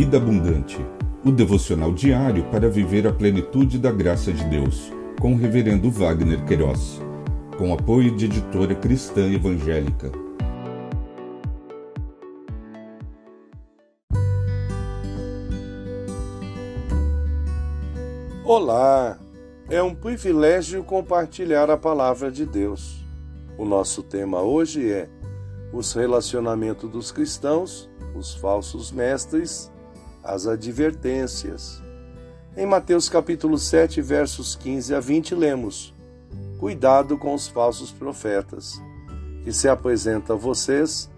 Vida Abundante, o devocional diário para viver a plenitude da graça de Deus, com o Reverendo Wagner Queiroz, com apoio de editora cristã evangélica. Olá! É um privilégio compartilhar a palavra de Deus. O nosso tema hoje é os relacionamentos dos cristãos, os falsos mestres, as advertências. Em Mateus capítulo 7, versos 15 a 20, lemos: Cuidado com os falsos profetas, que se apresentam a vocês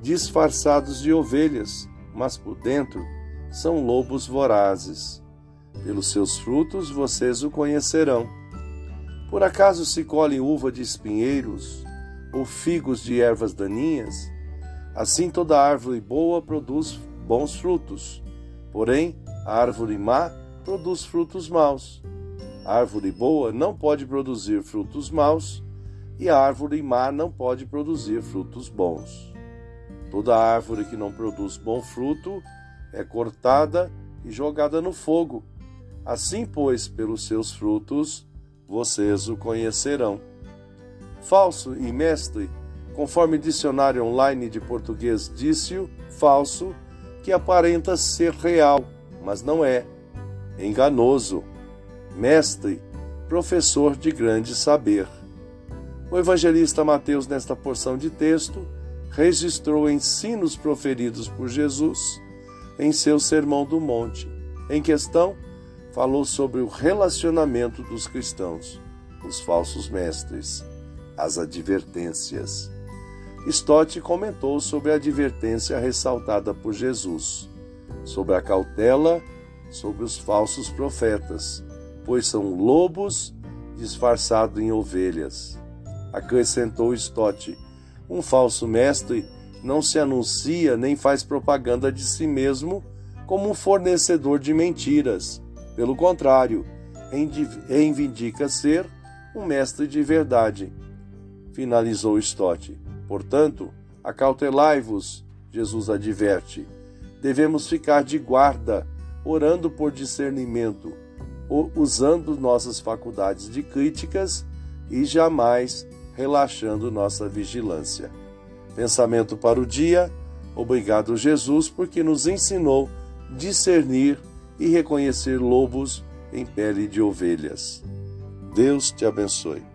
disfarçados de ovelhas, mas por dentro são lobos vorazes. Pelos seus frutos vocês o conhecerão. Por acaso se colhem uva de espinheiros ou figos de ervas daninhas? Assim toda árvore boa produz bons frutos, porém a árvore má produz frutos maus. A árvore boa não pode produzir frutos maus, e a árvore má não pode produzir frutos bons. Toda árvore que não produz bom fruto é cortada e jogada no fogo. Assim, pois, pelos seus frutos vocês o conhecerão. Falso e mestre, conforme dicionário online de português disse-o, falso, que aparenta ser real, mas não é. Enganoso. Mestre, professor de grande saber. O evangelista Mateus, nesta porção de texto, registrou ensinos proferidos por Jesus em seu Sermão do Monte. Em questão, falou sobre o relacionamento dos cristãos, os falsos mestres, as advertências. Stott comentou sobre a advertência ressaltada por Jesus, sobre a cautela sobre os falsos profetas, pois são lobos disfarçados em ovelhas. Acrescentou Stott: um falso mestre não se anuncia nem faz propaganda de si mesmo como um fornecedor de mentiras pelo contrário, reivindica ser um mestre de verdade. Finalizou Stott. Portanto, acautelai-vos, Jesus adverte. Devemos ficar de guarda, orando por discernimento, usando nossas faculdades de críticas e jamais relaxando nossa vigilância. Pensamento para o dia. Obrigado, Jesus, porque nos ensinou discernir e reconhecer lobos em pele de ovelhas. Deus te abençoe.